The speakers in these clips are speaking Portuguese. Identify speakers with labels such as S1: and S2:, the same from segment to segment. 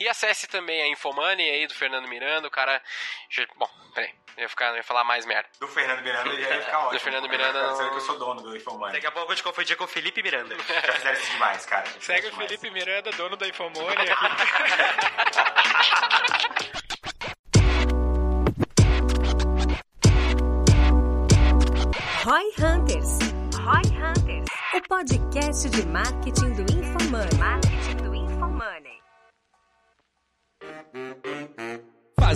S1: E acesse também a Infomoney aí do Fernando Miranda, o cara. Bom, peraí. Eu ia, ficar, eu ia falar mais merda.
S2: Do Fernando Miranda já ia ficar ótimo.
S1: Do Fernando Miranda.
S2: Não... que eu sou dono do Infomoney.
S3: Daqui a pouco eu vou te confundir com o Felipe Miranda.
S2: já fizeram isso demais, cara.
S4: Segue o Felipe
S2: demais.
S4: Miranda, dono da Infomoney aqui.
S5: Roy Hunters. Roy Hunters. O podcast de marketing do InfoMoney. Marketing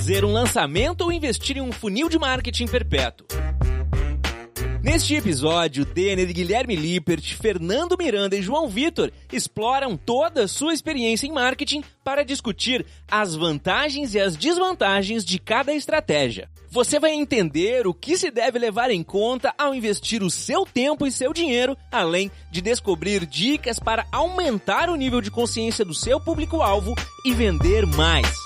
S6: Fazer um lançamento ou investir em um funil de marketing perpétuo. Neste episódio, Denner, Guilherme Lippert, Fernando Miranda e João Vitor exploram toda a sua experiência em marketing para discutir as vantagens e as desvantagens de cada estratégia. Você vai entender o que se deve levar em conta ao investir o seu tempo e seu dinheiro, além de descobrir dicas para aumentar o nível de consciência do seu público-alvo e vender mais.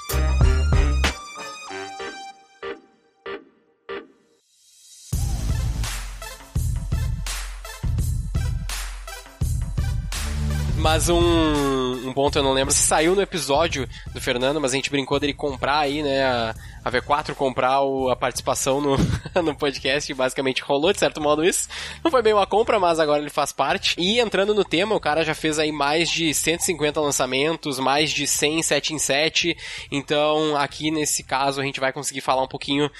S1: Mas um, um ponto eu não lembro se saiu no episódio do Fernando, mas a gente brincou dele comprar aí, né, a, a V4 comprar o, a participação no, no podcast, basicamente rolou de certo modo isso. Não foi bem uma compra, mas agora ele faz parte. E entrando no tema, o cara já fez aí mais de 150 lançamentos, mais de 100 7 em 7. Então, aqui nesse caso a gente vai conseguir falar um pouquinho,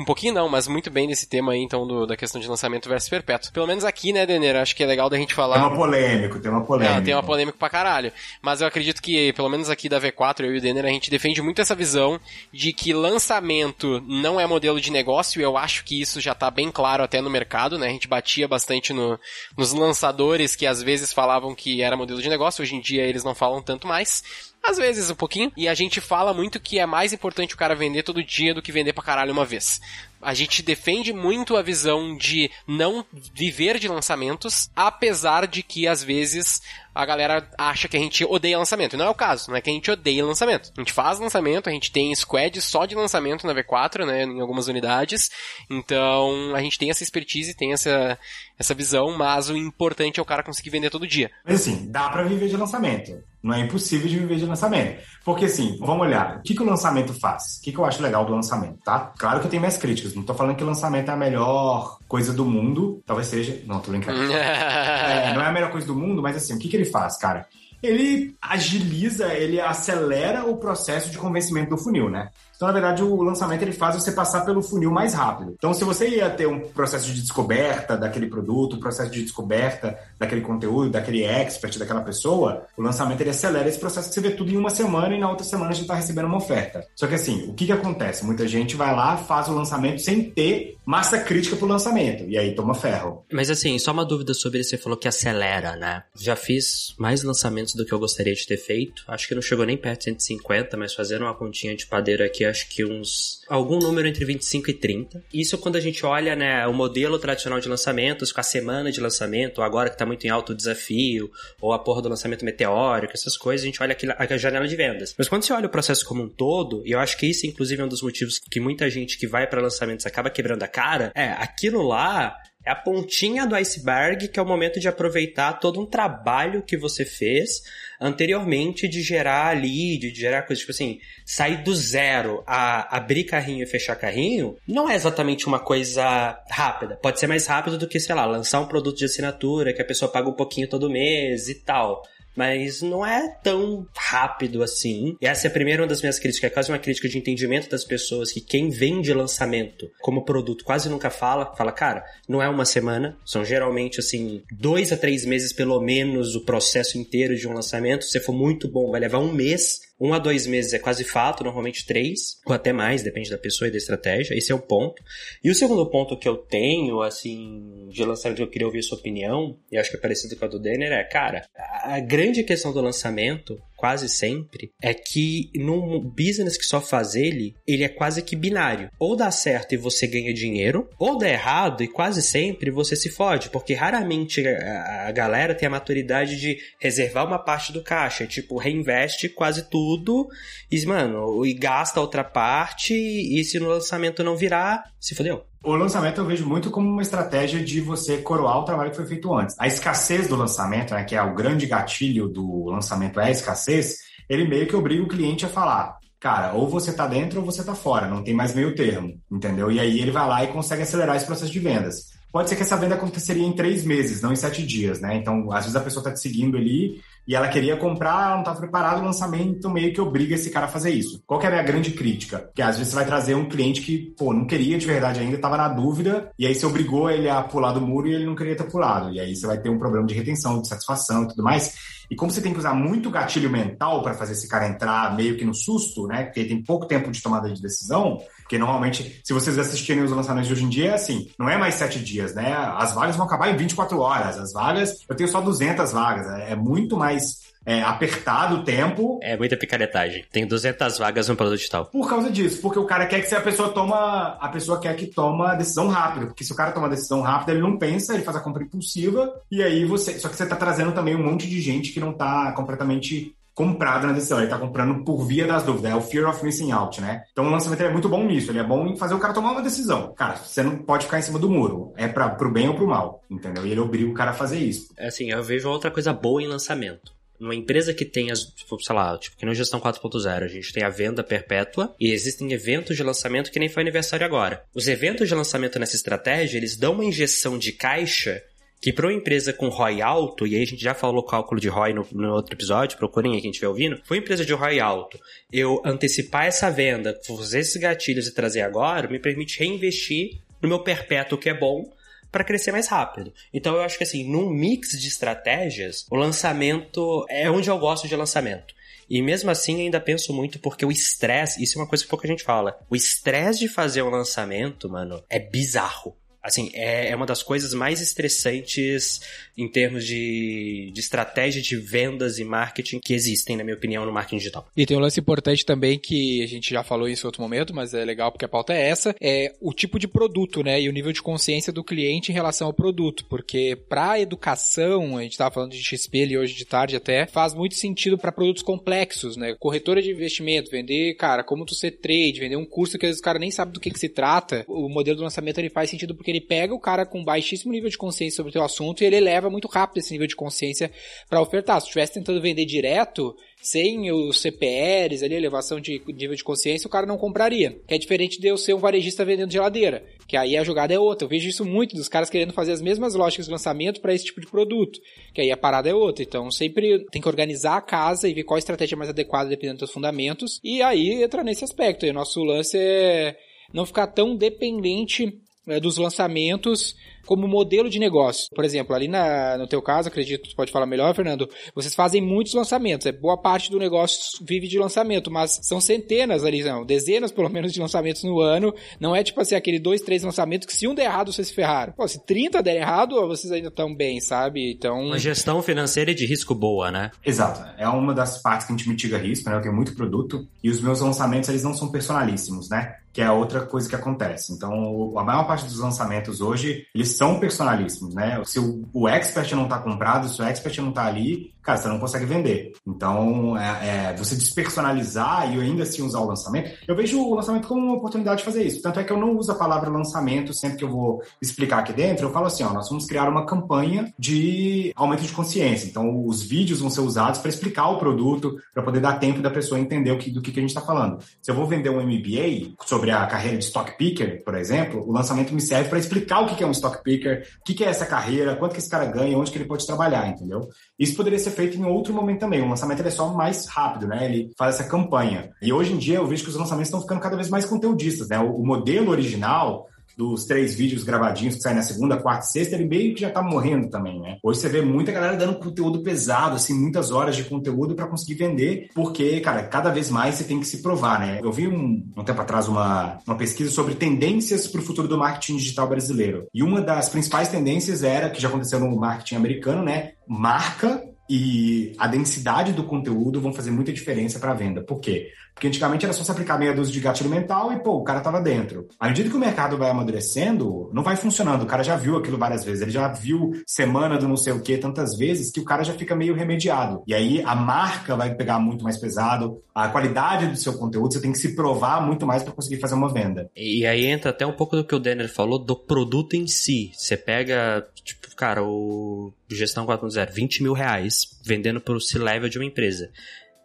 S1: um pouquinho não, mas muito bem desse tema aí, então, do, da questão de lançamento versus perpétuo. Pelo menos aqui, né, Denner, acho que é legal da gente falar.
S2: Tem uma polêmico, tem uma polêmica.
S1: Não, tem uma polêmica pra caralho. Mas eu acredito que, pelo menos aqui da V4, eu e o Denner, a gente defende muito essa visão de que lançamento não é modelo de negócio, e eu acho que isso já tá bem claro até no mercado, né? A gente batia bastante no, nos lançadores que às vezes falavam que era modelo de negócio, hoje em dia eles não falam tanto mais. Às vezes um pouquinho. E a gente fala muito que é mais importante o cara vender todo dia do que vender pra caralho uma vez. A gente defende muito a visão de não viver de lançamentos, apesar de que às vezes a galera acha que a gente odeia lançamento. E não é o caso, não é que a gente odeia lançamento. A gente faz lançamento, a gente tem squad só de lançamento na V4, né, em algumas unidades. Então, a gente tem essa expertise, tem essa, essa visão, mas o importante é o cara conseguir vender todo dia.
S2: Mas assim, dá para viver de lançamento. Não é impossível de viver de lançamento. Porque assim, vamos olhar, o que, que o lançamento faz? O que, que eu acho legal do lançamento, tá? Claro que eu tenho minhas críticas, não tô falando que o lançamento é a melhor coisa do mundo, talvez seja, não, tô brincando. é, não é a melhor coisa do mundo, mas assim, o que, que ele faz, cara? Ele agiliza, ele acelera o processo de convencimento do funil, né? Então, na verdade, o lançamento ele faz você passar pelo funil mais rápido. Então, se você ia ter um processo de descoberta daquele produto, um processo de descoberta daquele conteúdo, daquele expert, daquela pessoa, o lançamento ele acelera esse processo que você vê tudo em uma semana e na outra semana já está recebendo uma oferta. Só que assim, o que que acontece? Muita gente vai lá, faz o lançamento sem ter massa crítica pro lançamento. E aí toma ferro.
S3: Mas assim, só uma dúvida sobre isso. Você falou que acelera, né? Já fiz mais lançamentos do que eu gostaria de ter feito. Acho que não chegou nem perto de 150, mas fazendo uma continha de padeiro aqui, acho que uns. algum número entre 25 e 30. Isso quando a gente olha, né, o modelo tradicional de lançamentos, com a semana de lançamento, agora que tá muito em alto desafio, ou a porra do lançamento meteórico, essas coisas, a gente olha aqui a janela de vendas. Mas quando você olha o processo como um todo, e eu acho que isso, inclusive, é um dos motivos que muita gente que vai para lançamentos acaba quebrando a cara, é, aquilo lá é a pontinha do iceberg, que é o momento de aproveitar todo um trabalho que você fez anteriormente de gerar lead, de gerar coisas, tipo assim, sair do zero a abrir carrinho e fechar carrinho, não é exatamente uma coisa rápida. Pode ser mais rápido do que, sei lá, lançar um produto de assinatura que a pessoa paga um pouquinho todo mês e tal mas não é tão rápido assim. E essa é a primeira uma das minhas críticas, é quase uma crítica de entendimento das pessoas que quem vende lançamento como produto quase nunca fala, fala, cara, não é uma semana, são geralmente assim, dois a três meses pelo menos o processo inteiro de um lançamento. Se for muito bom, vai levar um mês. Um a dois meses é quase fato, normalmente três, ou até mais, depende da pessoa e da estratégia. Esse é o ponto. E o segundo ponto que eu tenho, assim, de lançamento que eu queria ouvir a sua opinião, e acho que é parecido com a do Denner, é, cara, a grande questão do lançamento quase sempre, é que num business que só faz ele, ele é quase que binário. Ou dá certo e você ganha dinheiro, ou dá errado e quase sempre você se fode, porque raramente a galera tem a maturidade de reservar uma parte do caixa, tipo, reinveste quase tudo e, mano, e gasta outra parte e se no lançamento não virar, se fodeu.
S2: O lançamento eu vejo muito como uma estratégia de você coroar o trabalho que foi feito antes. A escassez do lançamento, né, que é o grande gatilho do lançamento é a escassez, ele meio que obriga o cliente a falar. Cara, ou você tá dentro ou você tá fora, não tem mais meio termo, entendeu? E aí ele vai lá e consegue acelerar esse processo de vendas. Pode ser que essa venda aconteceria em três meses, não em sete dias, né? Então, às vezes a pessoa tá te seguindo ali e ela queria comprar, ela não estava preparada, o lançamento meio que obriga esse cara a fazer isso. Qual que é a grande crítica? Que às vezes você vai trazer um cliente que, pô, não queria de verdade ainda, estava na dúvida, e aí você obrigou ele a pular do muro e ele não queria ter pulado. E aí você vai ter um problema de retenção, de satisfação e tudo mais. E como você tem que usar muito gatilho mental para fazer esse cara entrar meio que no susto, né? Porque tem pouco tempo de tomada de decisão, porque normalmente, se vocês assistirem os lançamentos de hoje em dia, é assim, não é mais sete dias, né? As vagas vão acabar em 24 horas. As vagas, eu tenho só 200 vagas. É muito mais é, apertado o tempo.
S3: É muita picaretagem. Tem 200 vagas no produto tal.
S2: Por causa disso, porque o cara quer que a pessoa toma, a pessoa quer que toma decisão rápida, porque se o cara toma decisão rápida, ele não pensa, ele faz a compra impulsiva e aí você, só que você tá trazendo também um monte de gente que não tá completamente comprado na decisão, ele está comprando por via das dúvidas, é o fear of missing out, né? Então o lançamento é muito bom nisso, ele é bom em fazer o cara tomar uma decisão. Cara, você não pode ficar em cima do muro, é para pro bem ou pro mal, entendeu? E ele obriga o cara a fazer isso.
S3: É assim, eu vejo outra coisa boa em lançamento uma empresa que tem as, tipo, sei lá, tipo, que no Gestão 4.0 a gente tem a venda perpétua e existem eventos de lançamento que nem foi aniversário agora. Os eventos de lançamento nessa estratégia, eles dão uma injeção de caixa que para uma empresa com ROI alto, e aí a gente já falou cálculo de ROI no, no outro episódio, procurem aí quem estiver ouvindo, foi uma empresa de ROI alto. Eu antecipar essa venda, fazer esses gatilhos e trazer agora, me permite reinvestir no meu perpétuo que é bom, para crescer mais rápido. Então eu acho que assim, num mix de estratégias, o lançamento é onde eu gosto de lançamento. E mesmo assim ainda penso muito porque o estresse, isso é uma coisa que pouca gente fala. O estresse de fazer um lançamento, mano, é bizarro. Assim, é, é uma das coisas mais estressantes em termos de, de estratégia de vendas e marketing que existem, na minha opinião, no marketing digital.
S7: E tem um lance importante também que a gente já falou isso em outro momento, mas é legal porque a pauta é essa, é o tipo de produto, né? E o nível de consciência do cliente em relação ao produto. Porque para educação, a gente estava falando de XP ali hoje de tarde até, faz muito sentido para produtos complexos, né? Corretora de investimento, vender, cara, como tu ser trade, vender um curso que às vezes o cara nem sabe do que, que se trata. O modelo do lançamento ele faz sentido porque ele pega o cara com baixíssimo nível de consciência sobre o teu assunto e ele eleva muito rápido esse nível de consciência para ofertar. Se estivesse tentando vender direto, sem os CPRs ali, elevação de nível de consciência, o cara não compraria. Que é diferente de eu ser um varejista vendendo geladeira, que aí a jogada é outra. Eu vejo isso muito dos caras querendo fazer as mesmas lógicas de lançamento para esse tipo de produto, que aí a parada é outra. Então sempre tem que organizar a casa e ver qual a estratégia mais adequada dependendo dos fundamentos, e aí entra nesse aspecto. E o nosso lance é não ficar tão dependente dos lançamentos como modelo de negócio. Por exemplo, ali na, no teu caso, acredito que tu pode falar melhor, Fernando, vocês fazem muitos lançamentos. É boa parte do negócio vive de lançamento, mas são centenas ali, não, dezenas pelo menos de lançamentos no ano. Não é tipo assim, aquele dois, três lançamentos que se um der errado, vocês se ferraram. Pô, se 30 der errado, vocês ainda estão bem, sabe? Então.
S3: Uma gestão financeira de risco boa, né?
S2: Exato. É uma das partes que a gente mitiga risco, né? Eu tenho muito produto e os meus lançamentos, eles não são personalíssimos, né? Que é outra coisa que acontece. Então, a maior parte dos lançamentos hoje, eles são personalíssimos, né? Se o, o expert não está comprado, se o expert não está ali, cara, você não consegue vender. Então, é, é, você despersonalizar e ainda assim usar o lançamento, eu vejo o lançamento como uma oportunidade de fazer isso. Tanto é que eu não uso a palavra lançamento sempre que eu vou explicar aqui dentro, eu falo assim, ó, nós vamos criar uma campanha de aumento de consciência. Então, os vídeos vão ser usados para explicar o produto, para poder dar tempo da pessoa entender o que, do que, que a gente está falando. Se eu vou vender um MBA sobre a carreira de stock picker, por exemplo, o lançamento me serve para explicar o que é um stock picker, o que é essa carreira, quanto que esse cara ganha, onde que ele pode trabalhar, entendeu? Isso poderia ser feito em outro momento também. O lançamento é só mais rápido, né? Ele faz essa campanha. E hoje em dia eu vejo que os lançamentos estão ficando cada vez mais conteudistas, né? O, modelo original dos três vídeos gravadinhos que saem na segunda, quarta e sexta, ele meio que já tá morrendo também, né? Hoje você vê muita galera dando conteúdo pesado, assim, muitas horas de conteúdo para conseguir vender, porque, cara, cada vez mais você tem que se provar, né? Eu vi um, um tempo atrás uma, uma pesquisa sobre tendências para o futuro do marketing digital brasileiro. E uma das principais tendências era, que já aconteceu no marketing americano, né? Marca e a densidade do conteúdo vão fazer muita diferença para a venda. Por quê? Porque antigamente era só se aplicar meia dúzia de gatilho mental e, pô, o cara tava dentro. À medida que o mercado vai amadurecendo, não vai funcionando. O cara já viu aquilo várias vezes. Ele já viu semana do não sei o quê tantas vezes que o cara já fica meio remediado. E aí a marca vai pegar muito mais pesado, a qualidade do seu conteúdo, você tem que se provar muito mais para conseguir fazer uma venda.
S3: E aí entra até um pouco do que o Denner falou do produto em si. Você pega, tipo, cara, o Gestão 4.0, 20 mil reais vendendo para o C-Level de uma empresa.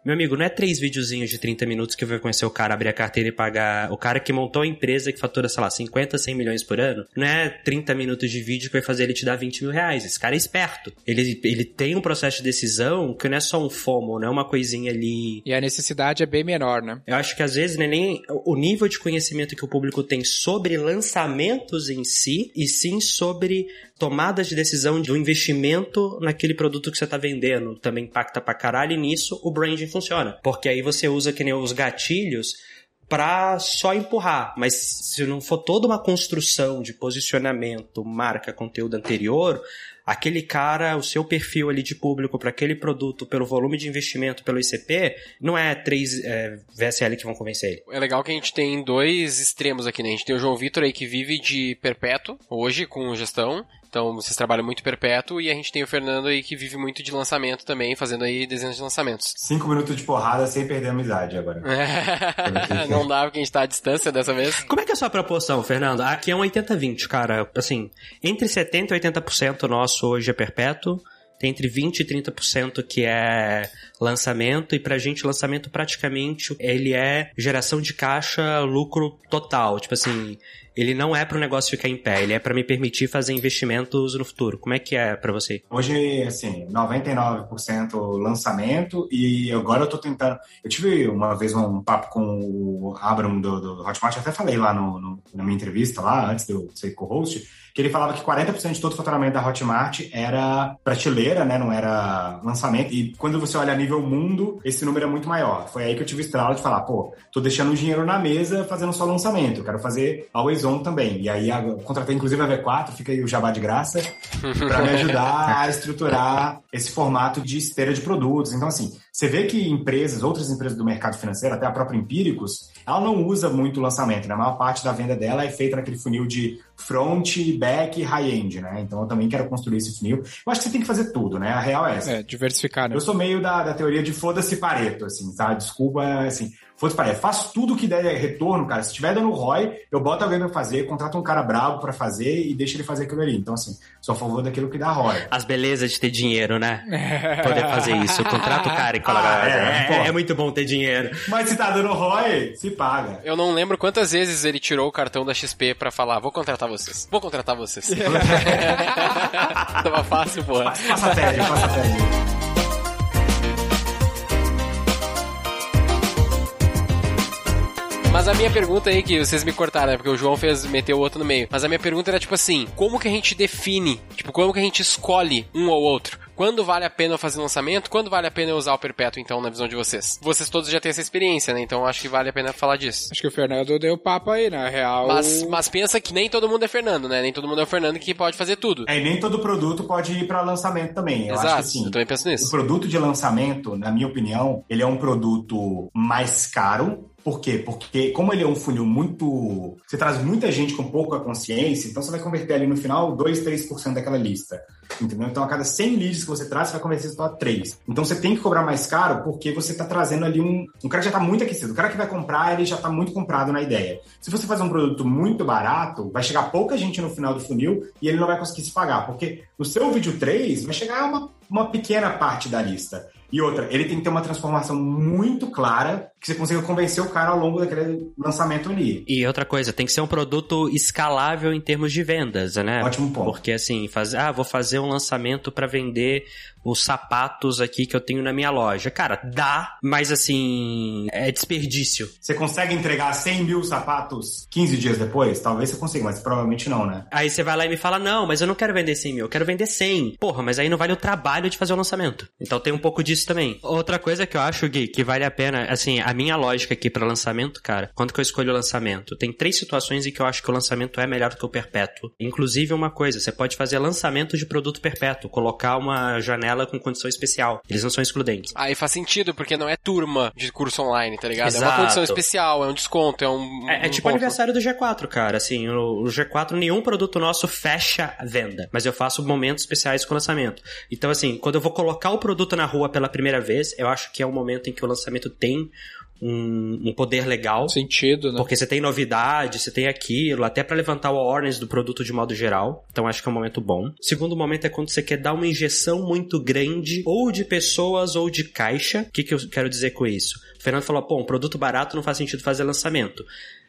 S3: Meu amigo, não é três videozinhos de 30 minutos que vai conhecer o cara, abrir a carteira e pagar. O cara que montou a empresa que fatura, sei lá, 50, 100 milhões por ano. Não é 30 minutos de vídeo que vai fazer ele te dar 20 mil reais. Esse cara é esperto. Ele, ele tem um processo de decisão que não é só um FOMO, não é uma coisinha ali.
S7: E a necessidade é bem menor, né?
S3: Eu acho que às vezes não é nem o nível de conhecimento que o público tem sobre lançamentos em si, e sim sobre tomadas de decisão do investimento naquele produto que você tá vendendo. Também impacta pra caralho e nisso o branding funciona. Porque aí você usa que nem os gatilhos pra só empurrar, mas se não for toda uma construção de posicionamento, marca, conteúdo anterior, aquele cara, o seu perfil ali de público para aquele produto, pelo volume de investimento, pelo ICP, não é três é, VSL que vão convencer ele.
S1: É legal que a gente tem dois extremos aqui, né? A gente tem o João Vitor aí que vive de perpétuo, hoje, com gestão. Então, vocês trabalham muito perpétuo. E a gente tem o Fernando aí que vive muito de lançamento também, fazendo aí dezenas de lançamentos.
S2: Cinco minutos de porrada sem perder a amizade agora.
S1: Não dá porque a gente tá à distância dessa vez.
S3: Como é que é a sua proporção, Fernando? Aqui é um 80-20, cara. Assim, entre 70% e 80% nosso hoje é perpétuo. Tem entre 20% e 30% que é lançamento, e pra gente lançamento praticamente ele é geração de caixa, lucro total. Tipo assim, ele não é para o negócio ficar em pé, ele é para me permitir fazer investimentos no futuro. Como é que é para você?
S2: Hoje, assim, 99% lançamento e agora eu tô tentando. Eu tive uma vez um papo com o Abram do, do Hotmart, até falei lá no, no, na minha entrevista lá, antes de eu ser co-host, que ele falava que 40% de todo o faturamento da Hotmart era prateleira, né? Não era lançamento. E quando você olha a nível mundo, esse número é muito maior. Foi aí que eu tive estralo de falar, pô, tô deixando o dinheiro na mesa fazendo só lançamento. Eu quero fazer always on também. E aí eu contratei inclusive a V4, fica aí o jabá de graça, para me ajudar a estruturar esse formato de esteira de produtos. Então, assim, você vê que empresas, outras empresas do mercado financeiro, até a própria Empíricos, ela não usa muito lançamento, né? A maior parte da venda dela é feita naquele funil de front, back e high-end, né? Então eu também quero construir esse funil. Eu acho que você tem que fazer tudo, né? A real é essa.
S7: É, diversificar, né?
S2: Eu sou meio da, da teoria de foda-se Pareto, assim, tá? Desculpa, assim, foda-se Pareto. Faço tudo que der retorno, cara. Se tiver dando ROI, eu boto alguém pra fazer, contrato um cara bravo pra fazer e deixa ele fazer aquilo ali. Então, assim, sou a favor daquilo que dá ROI.
S3: As belezas de ter dinheiro, né? Poder fazer isso. Contrata o cara e coloca.
S2: Ah, é,
S3: é,
S2: pô.
S3: é muito bom ter dinheiro.
S2: Mas se tá dando ROI, se paga.
S1: Eu não lembro quantas vezes ele tirou o cartão da XP pra falar, vou contratar vocês. Vou contratar vocês. Tava fácil, porra.
S2: Passa a tag, passa a.
S1: Mas a minha pergunta aí, que vocês me cortaram, né? Porque o João fez, meteu o outro no meio. Mas a minha pergunta era tipo assim: como que a gente define? Tipo, como que a gente escolhe um ou outro? Quando vale a pena eu fazer lançamento? Quando vale a pena eu usar o perpétuo, então, na visão de vocês? Vocês todos já têm essa experiência, né? Então acho que vale a pena falar disso.
S7: Acho que o Fernando deu papo aí, na real.
S1: Mas, mas pensa que nem todo mundo é Fernando, né? Nem todo mundo é o Fernando que pode fazer tudo.
S2: É, e nem todo produto pode ir para lançamento também. Eu
S1: Exato,
S2: acho que sim.
S1: eu também penso
S2: O
S1: nisso.
S2: produto de lançamento, na minha opinião, ele é um produto mais caro. Por quê? Porque como ele é um funil muito... Você traz muita gente com pouca consciência, então você vai converter ali no final 2, 3% daquela lista. Entendeu? Então a cada 100 leads que você traz, você vai converter só 3. Então você tem que cobrar mais caro porque você está trazendo ali um... Um cara que já está muito aquecido. O cara que vai comprar, ele já está muito comprado na ideia. Se você fazer um produto muito barato, vai chegar pouca gente no final do funil e ele não vai conseguir se pagar. Porque no seu vídeo 3, vai chegar uma, uma pequena parte da lista. E outra, ele tem que ter uma transformação muito clara que você consiga convencer o cara ao longo daquele lançamento ali.
S3: E outra coisa, tem que ser um produto escalável em termos de vendas, né?
S2: Ótimo ponto.
S3: Porque assim, fazer, ah, vou fazer um lançamento para vender os sapatos aqui que eu tenho na minha loja. Cara, dá, mas assim, é desperdício.
S2: Você consegue entregar 100 mil sapatos 15 dias depois? Talvez você consiga, mas provavelmente não, né?
S3: Aí você vai lá e me fala, não, mas eu não quero vender 100 mil, eu quero vender 100. Porra, mas aí não vale o trabalho de fazer o lançamento. Então tem um pouco disso também. Outra coisa que eu acho, Gui, que vale a pena, assim, a minha lógica aqui para lançamento, cara, quando que eu escolho o lançamento? Tem três situações em que eu acho que o lançamento é melhor do que o perpétuo. Inclusive uma coisa, você pode fazer lançamento de produto perpétuo, colocar uma janela com condição especial. Eles não são excludentes.
S1: Aí faz sentido, porque não é turma de curso online, tá ligado? É uma
S3: Exato.
S1: condição especial, é um desconto, é um.
S3: É, é
S1: um
S3: tipo
S1: ponto.
S3: aniversário do G4, cara. Assim, o, o G4, nenhum produto nosso fecha a venda. Mas eu faço momentos especiais com o lançamento. Então, assim, quando eu vou colocar o produto na rua pela primeira vez, eu acho que é um momento em que o lançamento tem um, um poder legal.
S7: Sentido, né?
S3: Porque você tem novidade, você tem aquilo, até pra levantar o awareness do produto de modo geral. Então acho que é um momento bom. Segundo momento é quando você quer dar uma injeção muito grande, ou de pessoas ou de caixa. O que, que eu quero dizer com isso? O Fernando falou, pô, um produto barato não faz sentido fazer lançamento.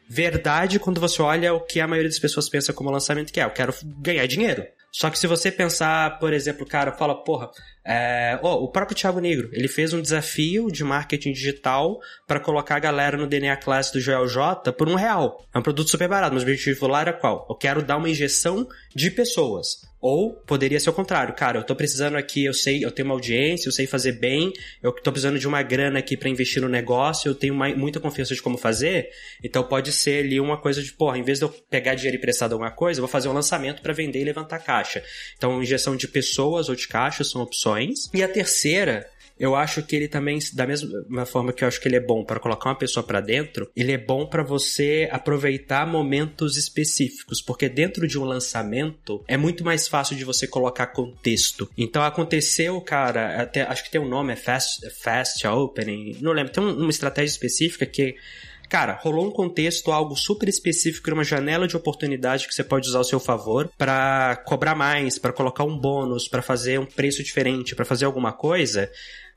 S3: Verdade quando você olha o que a maioria das pessoas pensa como lançamento, que é, eu quero ganhar dinheiro. Só que se você pensar, por exemplo, cara fala, porra, é, oh, o próprio Thiago Negro, ele fez um desafio de marketing digital para colocar a galera no DNA Class do Joel J por um real. É um produto super barato, mas o objetivo lá era qual? Eu quero dar uma injeção de pessoas. Ou poderia ser o contrário, cara, eu tô precisando aqui, eu sei, eu tenho uma audiência, eu sei fazer bem, eu tô precisando de uma grana aqui para investir no negócio, eu tenho uma, muita confiança de como fazer, então pode ser ali uma coisa de, porra, em vez de eu pegar dinheiro emprestado alguma coisa, eu vou fazer um lançamento para vender e levantar caixa. Então, injeção de pessoas ou de caixa são opções. E a terceira eu acho que ele também, da mesma forma que eu acho que ele é bom para colocar uma pessoa para dentro, ele é bom para você aproveitar momentos específicos, porque dentro de um lançamento é muito mais fácil de você colocar contexto. Então aconteceu, cara, até acho que tem um nome, é Fast, fast Opening, não lembro, tem uma estratégia específica que Cara, rolou um contexto, algo super específico, uma janela de oportunidade que você pode usar ao seu favor para cobrar mais, para colocar um bônus, para fazer um preço diferente, para fazer alguma coisa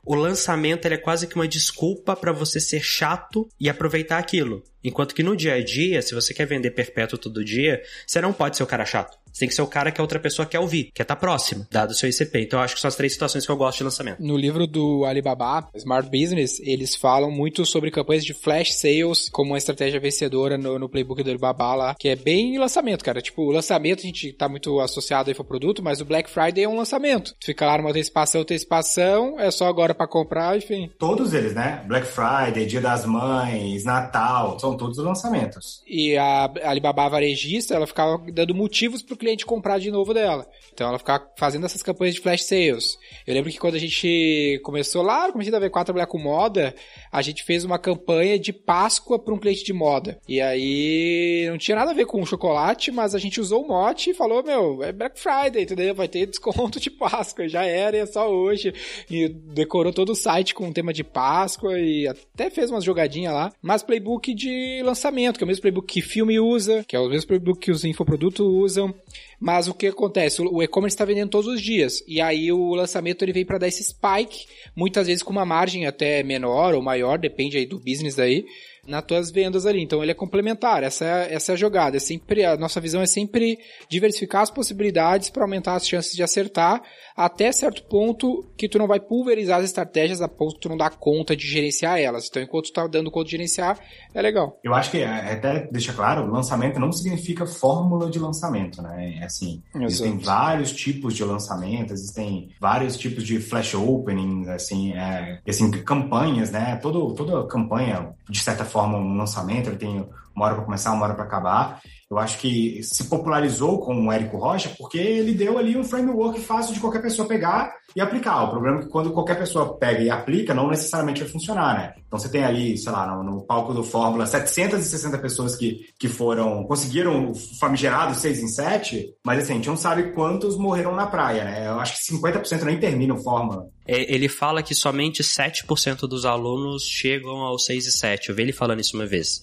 S3: o lançamento é quase que uma desculpa para você ser chato e aproveitar aquilo. Enquanto que no dia a dia, se você quer vender perpétuo todo dia, você não pode ser o cara chato. Você tem que ser o cara que a outra pessoa quer ouvir, quer estar tá próximo, dado o seu ICP. Então eu acho que são as três situações que eu gosto de lançamento.
S7: No livro do Alibaba, Smart Business, eles falam muito sobre campanhas de flash sales como uma estratégia vencedora no, no playbook do Alibaba lá, que é bem lançamento, cara. Tipo, o lançamento a gente tá muito associado aí pro produto, mas o Black Friday é um lançamento. Tu fica lá numa antecipação, antecipação, é só agora para comprar, enfim.
S2: Todos eles, né? Black Friday, Dia das Mães, Natal, são todos lançamentos.
S7: E a Alibaba varejista, ela ficava dando motivos pro cliente comprar de novo dela. Então ela ficava fazendo essas campanhas de flash sales. Eu lembro que quando a gente começou lá, comecei a ver 4 trabalhar com moda, a gente fez uma campanha de Páscoa para um cliente de moda. E aí não tinha nada a ver com chocolate, mas a gente usou o mote e falou: Meu, é Black Friday, entendeu? Vai ter desconto de Páscoa. Já era, é só hoje. E decorou todo o site com o tema de Páscoa e até fez umas jogadinhas lá. Mas playbook de lançamento, que é o mesmo playbook que filme usa, que é o mesmo playbook que os infoprodutos usam. Mas o que acontece? O e-commerce está vendendo todos os dias. E aí o lançamento ele vem para dar esse spike, muitas vezes com uma margem até menor ou maior, depende aí do business aí nas tuas vendas ali. Então ele é complementar. Essa é, essa é a jogada. É sempre a nossa visão é sempre diversificar as possibilidades para aumentar as chances de acertar até certo ponto que tu não vai pulverizar as estratégias a ponto que tu não dá conta de gerenciar elas. Então enquanto tu tá dando conta de gerenciar, é legal.
S2: Eu acho que é, até deixa claro, lançamento não significa fórmula de lançamento, né? É assim, Exato. existem vários tipos de lançamento, existem vários tipos de flash openings, assim, é, assim campanhas, né? Todo, toda campanha de certa forma um lançamento, ele tem uma hora para começar, uma hora para acabar. Eu acho que se popularizou com o Érico Rocha porque ele deu ali um framework fácil de qualquer pessoa pegar e aplicar. O problema é que quando qualquer pessoa pega e aplica, não necessariamente vai funcionar, né? Então você tem ali, sei lá, no, no palco do Fórmula, 760 pessoas que, que foram, conseguiram o famigerado 6 em 7, mas assim, a gente não sabe quantos morreram na praia, né? Eu acho que 50% nem terminam Fórmula.
S3: É, ele fala que somente 7% dos alunos chegam ao 6 e 7. Eu vi ele falando isso uma vez.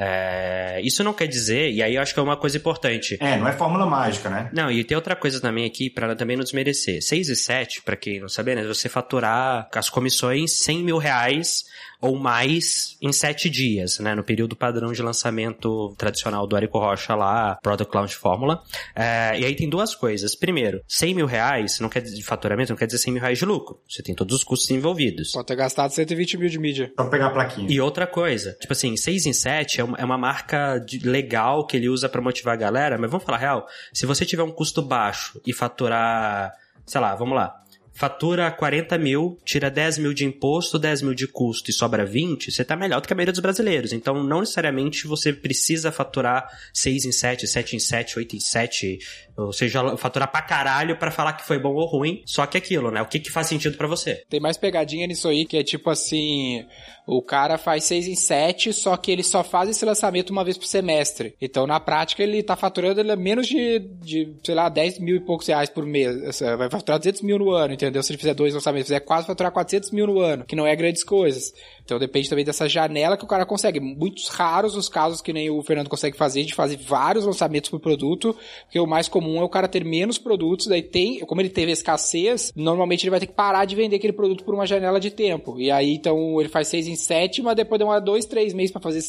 S3: É, isso não quer dizer, e aí eu acho que é uma coisa importante.
S2: É, não é fórmula mágica, né?
S3: Não, e tem outra coisa também aqui, para também não desmerecer. 6 e 7, para quem não sabe, né? Você faturar as comissões 100 mil reais ou mais em sete dias, né? No período padrão de lançamento tradicional do Érico Rocha lá, Product Launch Fórmula. É, e aí tem duas coisas. Primeiro, 100 mil reais não quer dizer de faturamento, não quer dizer 100 mil reais de lucro. Você tem todos os custos envolvidos.
S7: Pode ter gastado 120 mil de mídia.
S2: Pra pegar a plaquinha.
S3: E outra coisa, tipo assim, 6 em 7 é uma, é uma marca de, legal que ele usa para motivar a galera, mas vamos falar real, se você tiver um custo baixo e faturar, sei lá, vamos lá, fatura 40 mil, tira 10 mil de imposto, 10 mil de custo e sobra 20, você tá melhor do que a maioria dos brasileiros. Então, não necessariamente você precisa faturar 6 em 7, 7 em 7, 8 em 7, ou seja, faturar pra caralho pra falar que foi bom ou ruim. Só que aquilo, né? O que que faz sentido para você?
S7: Tem mais pegadinha nisso aí, que é tipo assim, o cara faz 6 em 7, só que ele só faz esse lançamento uma vez por semestre. Então, na prática, ele tá faturando é menos de, de, sei lá, 10 mil e poucos reais por mês. Vai faturar 200 mil no ano, entendeu? Se ele fizer dois lançamentos, fizer quase faturar 400 mil no ano, que não é grandes coisas. Então depende também dessa janela que o cara consegue. Muitos raros os casos que nem o Fernando consegue fazer, de fazer vários lançamentos por produto, porque o mais comum é o cara ter menos produtos, daí tem, como ele teve escassez, normalmente ele vai ter que parar de vender aquele produto por uma janela de tempo. E aí, então, ele faz seis em sete, mas depois demora dois, três meses pra fazer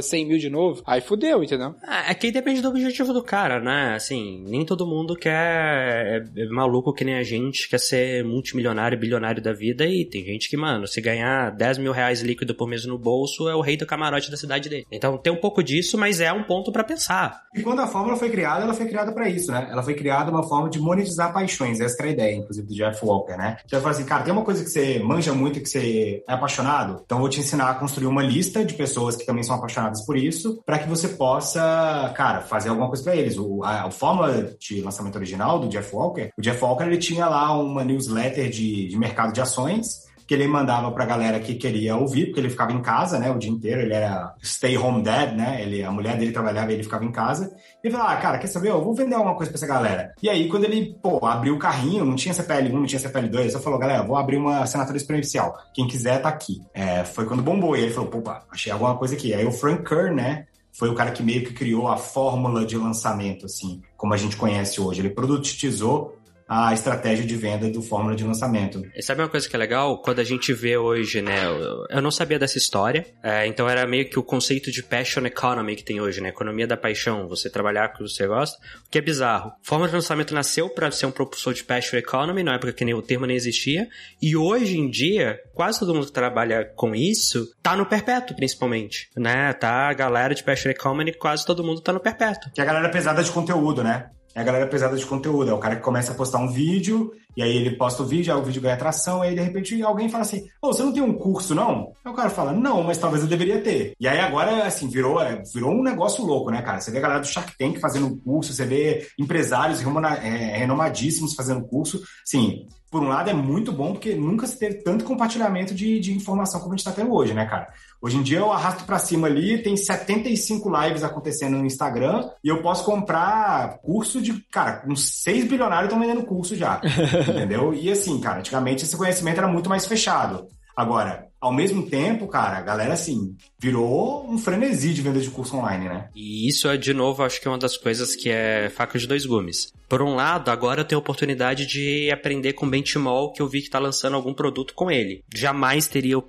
S7: 100 mil de novo. Aí fudeu, entendeu?
S3: Ah, É que depende do objetivo do cara, né? Assim, nem todo mundo quer. É, é maluco que nem a gente, quer ser multimilionário, bilionário da vida. E tem gente que, mano, se ganhar 10 mil reais líquido por mês no bolso, é o rei do camarote da cidade dele. Então tem um pouco disso, mas é um ponto pra pensar.
S2: E quando a fórmula foi criada, ela foi criada pra isso, né? Ela foi criada uma forma de monetizar paixões. Essa era a ideia, inclusive, do Jeff Walker, né? Já falou assim, cara, tem uma coisa que você manja muito, que você é apaixonado, então vou te ensinar a construir uma lista de pessoas que também são apaixonadas por isso, pra que você possa, cara, fazer alguma coisa pra eles. O, a, a fórmula de lançamento original do Jeff Walker, o Jeff Walker, ele tinha lá uma newsletter de, de mercado de ações, que ele mandava pra galera que queria ouvir, porque ele ficava em casa, né, o dia inteiro, ele era stay home dad, né, ele, a mulher dele trabalhava e ele ficava em casa, e ele falava, ah, cara, quer saber, eu vou vender alguma coisa pra essa galera. E aí, quando ele, pô, abriu o carrinho, não tinha CPL1, não tinha CPL2, ele só falou, galera, vou abrir uma assinatura exponencial, quem quiser tá aqui. É, foi quando bombou, e ele falou, pô, achei alguma coisa aqui. Aí o Frank Kern, né, foi o cara que meio que criou a fórmula de lançamento, assim, como a gente conhece hoje. Ele produtizou a estratégia de venda do fórmula de lançamento.
S3: E sabe uma coisa que é legal? Quando a gente vê hoje, né? Eu, não sabia dessa história, é, então era meio que o conceito de passion economy que tem hoje, né? Economia da paixão, você trabalhar com o que você gosta, o que é bizarro. Fórmula de lançamento nasceu para ser um propulsor de passion economy, na época que nem, o termo nem existia, e hoje em dia, quase todo mundo que trabalha com isso tá no perpétuo, principalmente, né? Tá a galera de passion economy, quase todo mundo tá no perpétuo.
S2: Que é a galera pesada de conteúdo, né? É a galera pesada de conteúdo. É o cara que começa a postar um vídeo, e aí ele posta o vídeo, aí o vídeo ganha atração, aí de repente alguém fala assim: Ô, você não tem um curso, não? Aí o cara fala, não, mas talvez eu deveria ter. E aí agora, assim, virou, é, virou um negócio louco, né, cara? Você vê a galera do Shark Tank fazendo curso, você vê empresários renomadíssimos fazendo curso. Sim, por um lado é muito bom, porque nunca se teve tanto compartilhamento de, de informação como a gente tá tendo hoje, né, cara? Hoje em dia eu arrasto pra cima ali, tem 75 lives acontecendo no Instagram e eu posso comprar curso de, cara, uns 6 bilionários estão vendendo curso já. entendeu? E assim, cara, antigamente esse conhecimento era muito mais fechado. Agora, ao mesmo tempo, cara, a galera, assim, virou um frenesi de venda de curso online, né?
S3: E isso é, de novo, acho que é uma das coisas que é faca de dois gumes. Por um lado, agora eu tenho a oportunidade de aprender com o Benchmall, que eu vi que tá lançando algum produto com ele. Jamais teria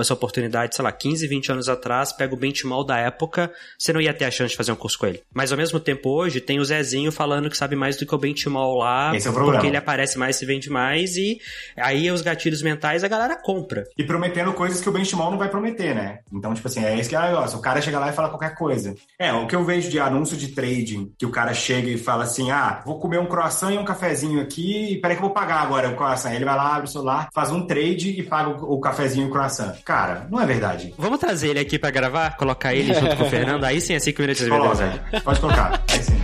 S3: essa oportunidade, sei lá, 15, 20 anos atrás, pega o Benchmall da época, você não ia ter a chance de fazer um curso com ele. Mas ao mesmo tempo, hoje, tem o Zezinho falando que sabe mais do que o Benchmall lá,
S2: Esse é o problema.
S3: porque ele aparece mais, se vende mais, e aí os gatilhos mentais a galera compra.
S2: E prometendo coisas que o benchmark não vai prometer, né? Então, tipo assim, é isso que é o negócio. O cara chega lá e fala qualquer coisa. É, o que eu vejo de anúncio de trading, que o cara chega e fala assim, ah, vou comer um croissant e um cafezinho aqui, e peraí que eu vou pagar agora o croissant. Ele vai lá, abre o celular, faz um trade e paga o, o cafezinho e o croissant. Cara, não é verdade.
S3: Vamos trazer ele aqui pra gravar? Colocar ele junto com o Fernando? Aí sim é 5 minutos de verdade.
S2: pode colocar. Aí sim.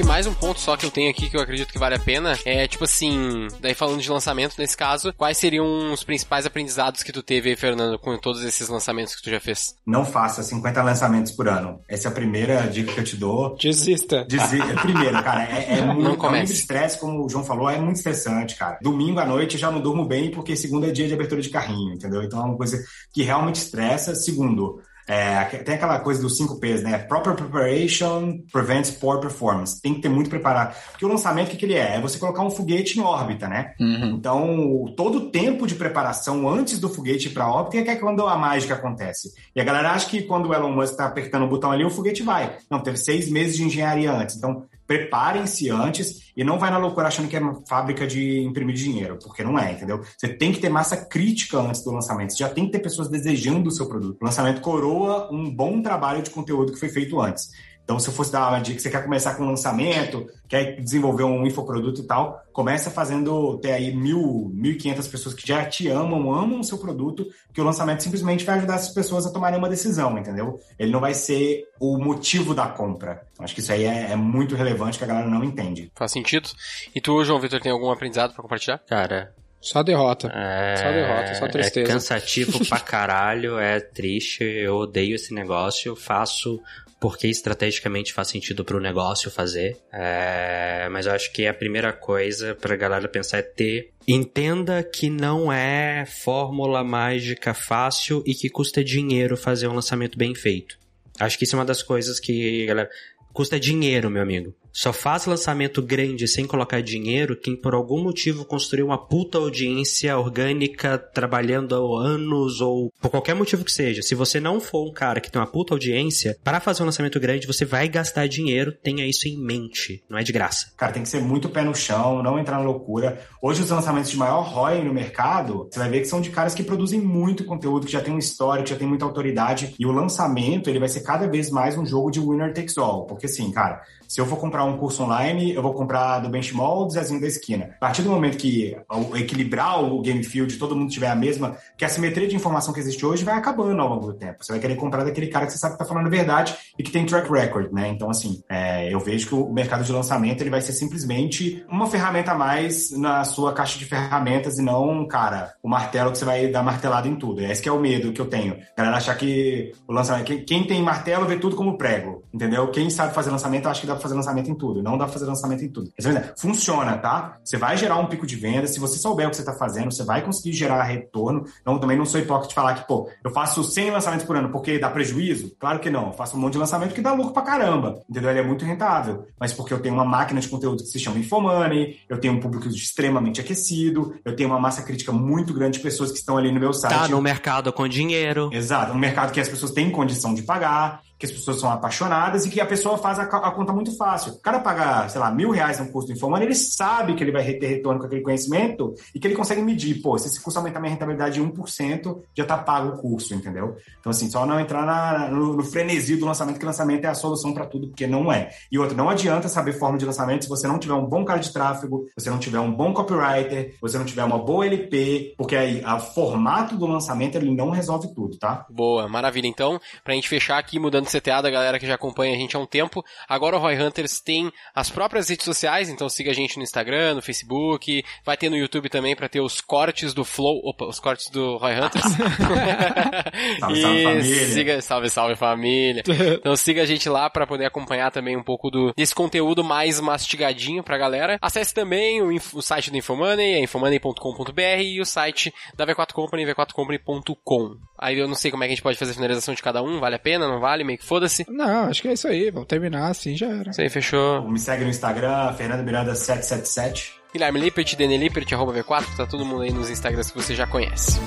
S1: Que mais um ponto só que eu tenho aqui que eu acredito que vale a pena é, tipo assim, daí falando de lançamento nesse caso, quais seriam os principais aprendizados que tu teve aí, Fernando, com todos esses lançamentos que tu já fez?
S2: Não faça 50 lançamentos por ano. Essa é a primeira dica que eu te dou.
S7: Desista.
S2: Dizer, primeiro, cara, é, é muito, é muito estresse, como o João falou, é muito estressante, cara. Domingo à noite eu já não durmo bem porque segunda é dia de abertura de carrinho, entendeu? Então é uma coisa que realmente estressa. Segundo, é, tem aquela coisa dos 5 P's, né? Proper preparation prevents poor performance. Tem que ter muito preparado. Porque o lançamento, o que, que ele é? É você colocar um foguete em órbita, né? Então, todo o tempo de preparação antes do foguete ir para a órbita é que é quando a mágica acontece. E a galera acha que quando o Elon Musk está apertando o botão ali, o foguete vai. Não, teve seis meses de engenharia antes. Então, preparem-se antes e não vai na loucura achando que é uma fábrica de imprimir dinheiro, porque não é, entendeu? Você tem que ter massa crítica antes do lançamento. Você já tem que ter pessoas desejando o seu produto. O lançamento coroa um bom trabalho de conteúdo que foi feito antes. Então, se eu fosse dar uma dica, você quer começar com um lançamento, quer desenvolver um infoproduto e tal, começa fazendo, ter aí mil, mil e quinhentas pessoas que já te amam, amam o seu produto, que o lançamento simplesmente vai ajudar essas pessoas a tomarem uma decisão, entendeu? Ele não vai ser o motivo da compra. Então, acho que isso aí é, é muito relevante que a galera não entende.
S1: Faz sentido? E tu, João Vitor, tem algum aprendizado pra compartilhar?
S3: Cara,
S7: Só derrota.
S3: é...
S7: Só derrota, só tristeza.
S3: É cansativo pra caralho, é triste, eu odeio esse negócio, eu faço porque estrategicamente faz sentido para o negócio fazer. É, mas eu acho que a primeira coisa para galera pensar é ter. Entenda que não é fórmula mágica fácil e que custa dinheiro fazer um lançamento bem feito. Acho que isso é uma das coisas que, galera, custa dinheiro, meu amigo. Só faz lançamento grande sem colocar dinheiro quem por algum motivo construiu uma puta audiência orgânica trabalhando há anos ou por qualquer motivo que seja. Se você não for um cara que tem uma puta audiência, para fazer um lançamento grande você vai gastar dinheiro, tenha isso em mente, não é de graça.
S2: Cara, tem que ser muito pé no chão, não entrar na loucura. Hoje os lançamentos de maior ROI no mercado, você vai ver que são de caras que produzem muito conteúdo, que já tem uma história, que já tem muita autoridade, e o lançamento, ele vai ser cada vez mais um jogo de winner takes all, porque assim, cara, se eu for comprar um curso online, eu vou comprar do Benchmall ou do Zezinho da esquina. A partir do momento que equilibrar o game field, todo mundo tiver a mesma, que a simetria de informação que existe hoje vai acabando ao longo do tempo. Você vai querer comprar daquele cara que você sabe que tá falando a verdade e que tem track record, né? Então, assim, é, eu vejo que o mercado de lançamento ele vai ser simplesmente uma ferramenta a mais na sua caixa de ferramentas e não, cara, o martelo que você vai dar martelado em tudo. Esse é o medo que eu tenho. A galera achar que o lançamento. Quem tem martelo vê tudo como prego, entendeu? Quem sabe fazer lançamento acha que dá pra fazer lançamento em tudo. Não dá pra fazer lançamento em tudo. Funciona, tá? Você vai gerar um pico de venda. Se você souber o que você tá fazendo, você vai conseguir gerar retorno. Então, também não sou hipócrita de falar que, pô, eu faço 100 lançamentos por ano porque dá prejuízo? Claro que não. Eu faço um monte de lançamento que dá lucro pra caramba. Entendeu? Ele é muito rentável. Mas porque eu tenho uma máquina de conteúdo que se chama Infomoney, eu tenho um público extremamente aquecido, eu tenho uma massa crítica muito grande de pessoas que estão ali no meu site.
S3: Tá no mercado com dinheiro.
S2: Exato, um mercado que as pessoas têm condição de pagar que as pessoas são apaixonadas e que a pessoa faz a, a conta muito fácil. O cara pagar, sei lá, mil reais no curso do Infomani, ele sabe que ele vai ter retorno com aquele conhecimento e que ele consegue medir, pô, se esse curso aumentar minha rentabilidade de 1%, já tá pago o curso, entendeu? Então, assim, só não entrar na, no, no, frenesi do lançamento, que lançamento é a solução para tudo, porque não é. E outra, não adianta saber forma de lançamento se você não tiver um bom cara de tráfego, você não tiver um bom copywriter, você não tiver uma boa LP, porque aí o formato do lançamento ele não resolve tudo, tá?
S1: Boa, maravilha. Então, pra gente fechar aqui, mudando CTA da galera que já acompanha a gente há um tempo. Agora o Roy Hunters tem as próprias redes sociais, então siga a gente no Instagram, no Facebook, vai ter no YouTube também para ter os cortes do Flow, opa, os cortes do Roy Hunters.
S2: salve, salve família.
S1: Siga, salve, salve família. Então siga a gente lá para poder acompanhar também um pouco do, desse conteúdo mais mastigadinho pra galera. Acesse também o, o site do Infomoney, é infomoney.com.br e o site da V4 Company, v4company.com. Aí eu não sei como é que a gente pode fazer a finalização de cada um, vale a pena, não vale, meio foda-se.
S7: Não, acho que é isso aí, vamos terminar assim, já era.
S1: Isso aí, fechou.
S2: Me segue no Instagram, Fernando Miranda 777.
S1: Guilherme Lippert, Dene Lippert, arroba V4, tá todo mundo aí nos Instagrams que você já conhece.